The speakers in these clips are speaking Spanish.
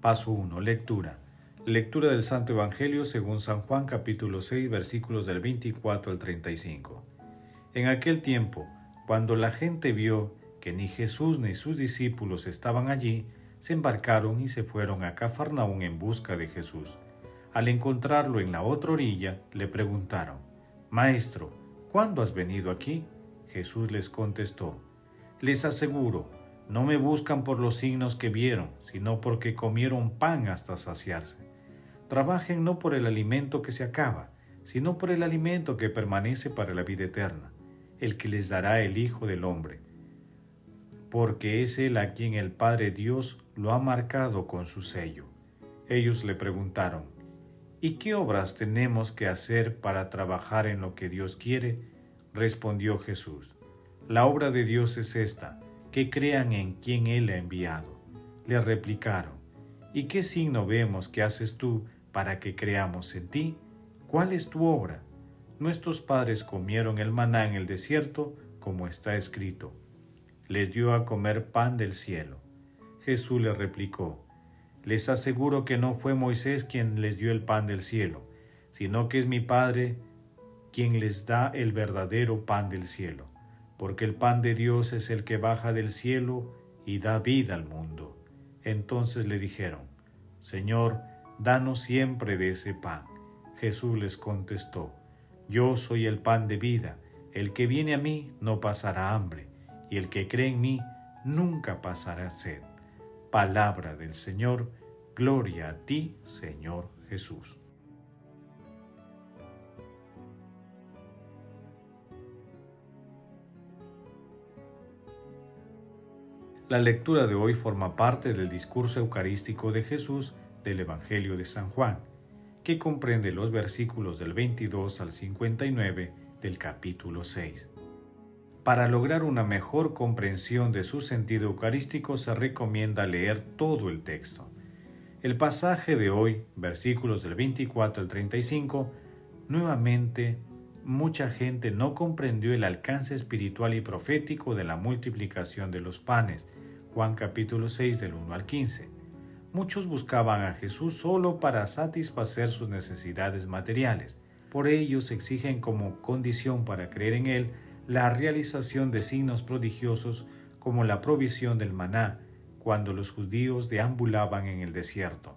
Paso 1. Lectura. Lectura del Santo Evangelio según San Juan capítulo 6 versículos del 24 al 35. En aquel tiempo, cuando la gente vio que ni Jesús ni sus discípulos estaban allí, se embarcaron y se fueron a Cafarnaún en busca de Jesús. Al encontrarlo en la otra orilla, le preguntaron, Maestro, ¿cuándo has venido aquí? Jesús les contestó, Les aseguro, no me buscan por los signos que vieron, sino porque comieron pan hasta saciarse. Trabajen no por el alimento que se acaba, sino por el alimento que permanece para la vida eterna, el que les dará el Hijo del Hombre. Porque es Él a quien el Padre Dios lo ha marcado con su sello. Ellos le preguntaron, ¿Y qué obras tenemos que hacer para trabajar en lo que Dios quiere? Respondió Jesús, La obra de Dios es esta, que crean en quien Él ha enviado. Le replicaron, ¿y qué signo vemos que haces tú para que creamos en ti? ¿Cuál es tu obra? Nuestros padres comieron el maná en el desierto, como está escrito. Les dio a comer pan del cielo. Jesús le replicó, Les aseguro que no fue Moisés quien les dio el pan del cielo, sino que es mi Padre quien les da el verdadero pan del cielo porque el pan de Dios es el que baja del cielo y da vida al mundo. Entonces le dijeron, Señor, danos siempre de ese pan. Jesús les contestó, Yo soy el pan de vida, el que viene a mí no pasará hambre, y el que cree en mí nunca pasará sed. Palabra del Señor, gloria a ti, Señor Jesús. La lectura de hoy forma parte del discurso eucarístico de Jesús del Evangelio de San Juan, que comprende los versículos del 22 al 59 del capítulo 6. Para lograr una mejor comprensión de su sentido eucarístico se recomienda leer todo el texto. El pasaje de hoy, versículos del 24 al 35, nuevamente mucha gente no comprendió el alcance espiritual y profético de la multiplicación de los panes, Juan capítulo 6 del 1 al 15. Muchos buscaban a Jesús solo para satisfacer sus necesidades materiales. Por ello se exigen como condición para creer en Él la realización de signos prodigiosos como la provisión del maná cuando los judíos deambulaban en el desierto.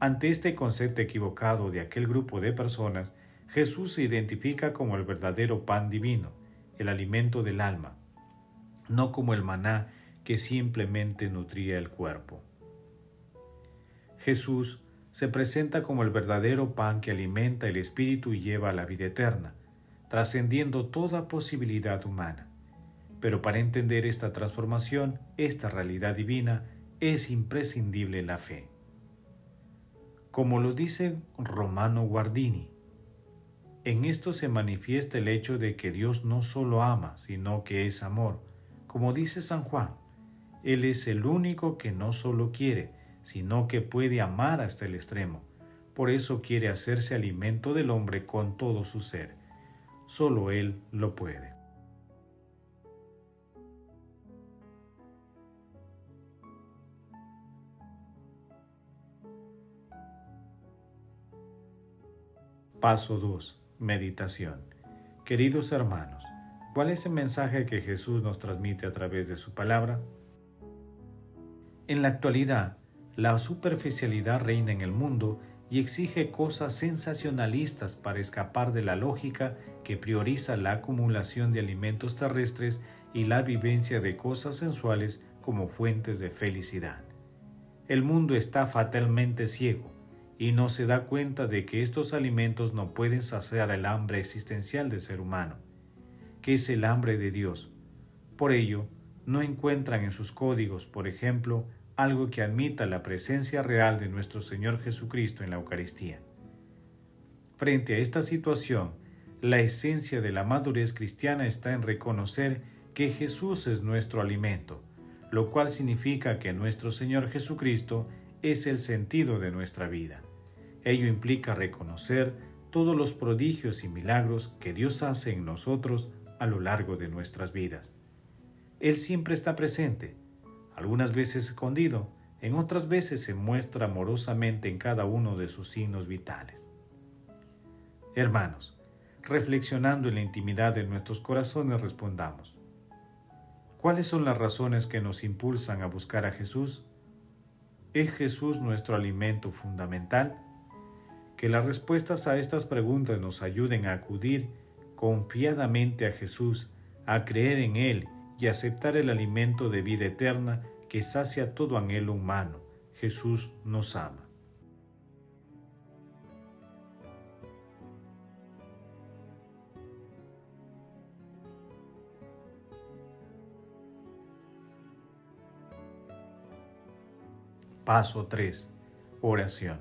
Ante este concepto equivocado de aquel grupo de personas, Jesús se identifica como el verdadero pan divino, el alimento del alma, no como el maná que simplemente nutría el cuerpo. Jesús se presenta como el verdadero pan que alimenta el espíritu y lleva a la vida eterna, trascendiendo toda posibilidad humana. Pero para entender esta transformación, esta realidad divina, es imprescindible la fe. Como lo dice Romano Guardini, en esto se manifiesta el hecho de que Dios no solo ama, sino que es amor, como dice San Juan, él es el único que no solo quiere, sino que puede amar hasta el extremo. Por eso quiere hacerse alimento del hombre con todo su ser. Solo Él lo puede. Paso 2. Meditación. Queridos hermanos, ¿cuál es el mensaje que Jesús nos transmite a través de su palabra? En la actualidad, la superficialidad reina en el mundo y exige cosas sensacionalistas para escapar de la lógica que prioriza la acumulación de alimentos terrestres y la vivencia de cosas sensuales como fuentes de felicidad. el mundo está fatalmente ciego y no se da cuenta de que estos alimentos no pueden saciar el hambre existencial del ser humano, que es el hambre de Dios. Por ello, no encuentran en sus códigos, por ejemplo, algo que admita la presencia real de nuestro Señor Jesucristo en la Eucaristía. Frente a esta situación, la esencia de la madurez cristiana está en reconocer que Jesús es nuestro alimento, lo cual significa que nuestro Señor Jesucristo es el sentido de nuestra vida. Ello implica reconocer todos los prodigios y milagros que Dios hace en nosotros a lo largo de nuestras vidas. Él siempre está presente, algunas veces escondido, en otras veces se muestra amorosamente en cada uno de sus signos vitales. Hermanos, reflexionando en la intimidad de nuestros corazones respondamos, ¿cuáles son las razones que nos impulsan a buscar a Jesús? ¿Es Jesús nuestro alimento fundamental? Que las respuestas a estas preguntas nos ayuden a acudir confiadamente a Jesús, a creer en Él y aceptar el alimento de vida eterna que sacia todo anhelo humano. Jesús nos ama. Paso 3. Oración.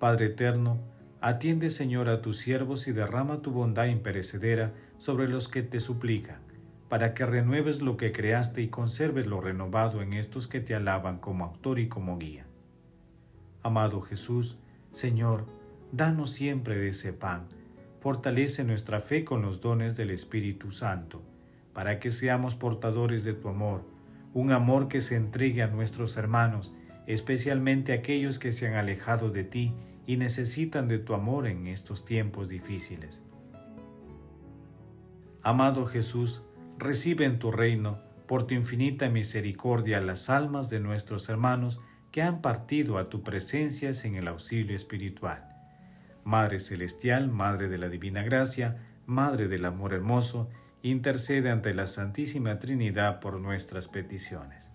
Padre eterno, atiende Señor a tus siervos y derrama tu bondad imperecedera sobre los que te suplican para que renueves lo que creaste y conserves lo renovado en estos que te alaban como autor y como guía. Amado Jesús, Señor, danos siempre ese pan, fortalece nuestra fe con los dones del Espíritu Santo, para que seamos portadores de tu amor, un amor que se entregue a nuestros hermanos, especialmente aquellos que se han alejado de ti y necesitan de tu amor en estos tiempos difíciles. Amado Jesús, recibe en tu reino, por tu infinita misericordia, las almas de nuestros hermanos que han partido a tu presencia en el auxilio espiritual. Madre Celestial, Madre de la Divina Gracia, Madre del Amor Hermoso, intercede ante la Santísima Trinidad por nuestras peticiones.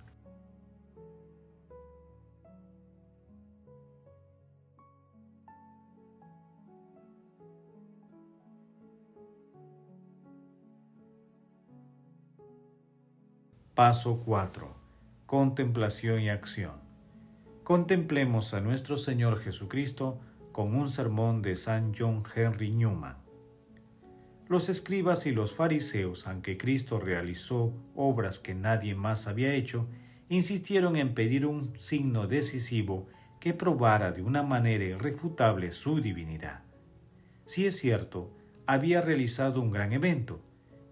Paso 4. Contemplación y acción. Contemplemos a nuestro Señor Jesucristo con un sermón de San John Henry Newman. Los escribas y los fariseos, aunque Cristo realizó obras que nadie más había hecho, insistieron en pedir un signo decisivo que probara de una manera irrefutable su divinidad. Si es cierto, había realizado un gran evento,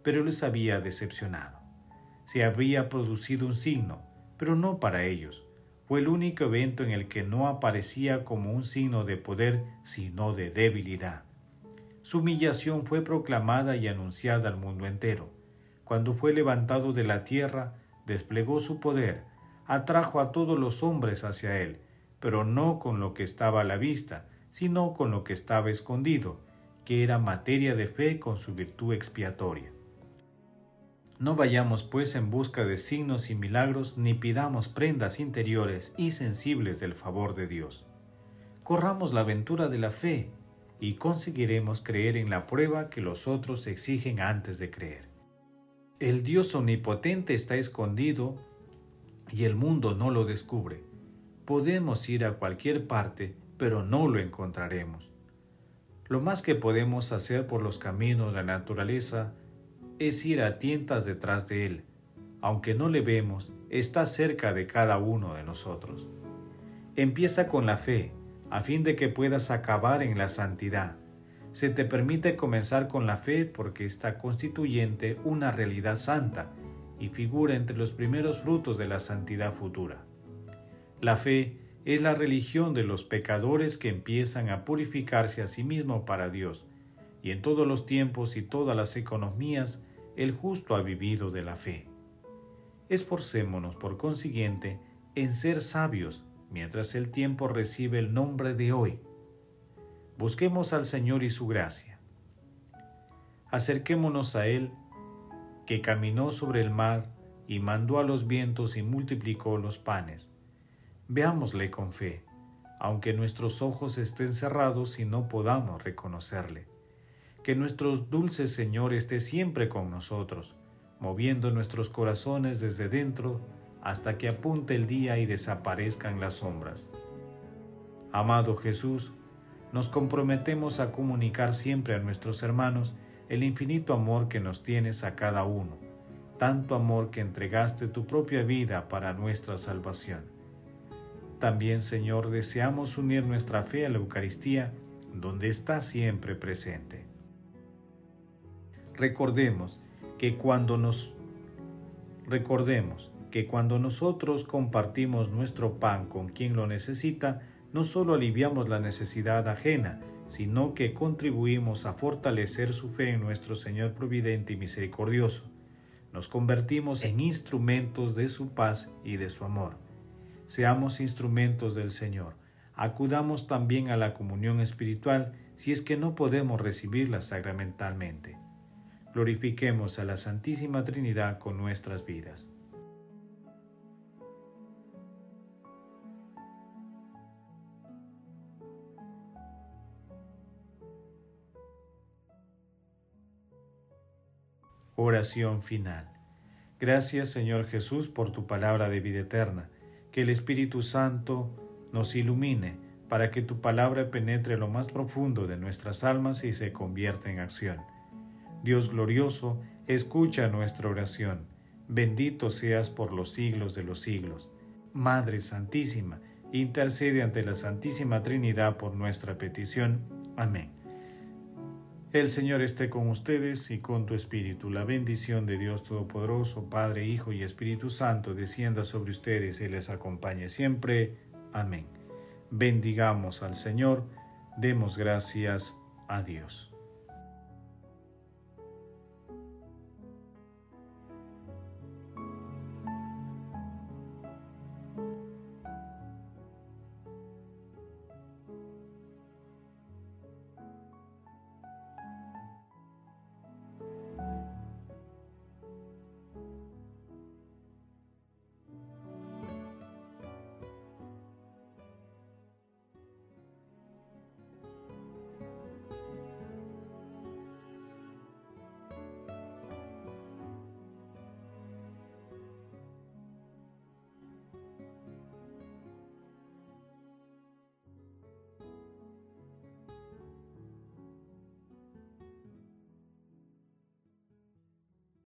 pero les había decepcionado se había producido un signo, pero no para ellos. Fue el único evento en el que no aparecía como un signo de poder, sino de debilidad. Su humillación fue proclamada y anunciada al mundo entero. Cuando fue levantado de la tierra, desplegó su poder, atrajo a todos los hombres hacia él, pero no con lo que estaba a la vista, sino con lo que estaba escondido, que era materia de fe con su virtud expiatoria. No vayamos pues en busca de signos y milagros, ni pidamos prendas interiores y sensibles del favor de Dios. Corramos la aventura de la fe y conseguiremos creer en la prueba que los otros exigen antes de creer. El Dios omnipotente está escondido y el mundo no lo descubre. Podemos ir a cualquier parte, pero no lo encontraremos. Lo más que podemos hacer por los caminos de la naturaleza es ir a tientas detrás de Él. Aunque no le vemos, está cerca de cada uno de nosotros. Empieza con la fe, a fin de que puedas acabar en la santidad. Se te permite comenzar con la fe porque está constituyente una realidad santa y figura entre los primeros frutos de la santidad futura. La fe es la religión de los pecadores que empiezan a purificarse a sí mismos para Dios, y en todos los tiempos y todas las economías el justo ha vivido de la fe. Esforcémonos, por consiguiente, en ser sabios mientras el tiempo recibe el nombre de hoy. Busquemos al Señor y su gracia. Acerquémonos a Él, que caminó sobre el mar y mandó a los vientos y multiplicó los panes. Veámosle con fe, aunque nuestros ojos estén cerrados y no podamos reconocerle. Que nuestro dulce Señor esté siempre con nosotros, moviendo nuestros corazones desde dentro hasta que apunte el día y desaparezcan las sombras. Amado Jesús, nos comprometemos a comunicar siempre a nuestros hermanos el infinito amor que nos tienes a cada uno, tanto amor que entregaste tu propia vida para nuestra salvación. También, Señor, deseamos unir nuestra fe a la Eucaristía, donde está siempre presente. Recordemos que cuando nos recordemos que cuando nosotros compartimos nuestro pan con quien lo necesita, no solo aliviamos la necesidad ajena, sino que contribuimos a fortalecer su fe en nuestro Señor Providente y Misericordioso. Nos convertimos en instrumentos de su paz y de su amor. Seamos instrumentos del Señor. Acudamos también a la comunión espiritual si es que no podemos recibirla sacramentalmente. Glorifiquemos a la Santísima Trinidad con nuestras vidas. Oración final. Gracias Señor Jesús por tu palabra de vida eterna. Que el Espíritu Santo nos ilumine para que tu palabra penetre lo más profundo de nuestras almas y se convierta en acción. Dios glorioso, escucha nuestra oración. Bendito seas por los siglos de los siglos. Madre Santísima, intercede ante la Santísima Trinidad por nuestra petición. Amén. El Señor esté con ustedes y con tu espíritu. La bendición de Dios Todopoderoso, Padre, Hijo y Espíritu Santo, descienda sobre ustedes y les acompañe siempre. Amén. Bendigamos al Señor, demos gracias a Dios.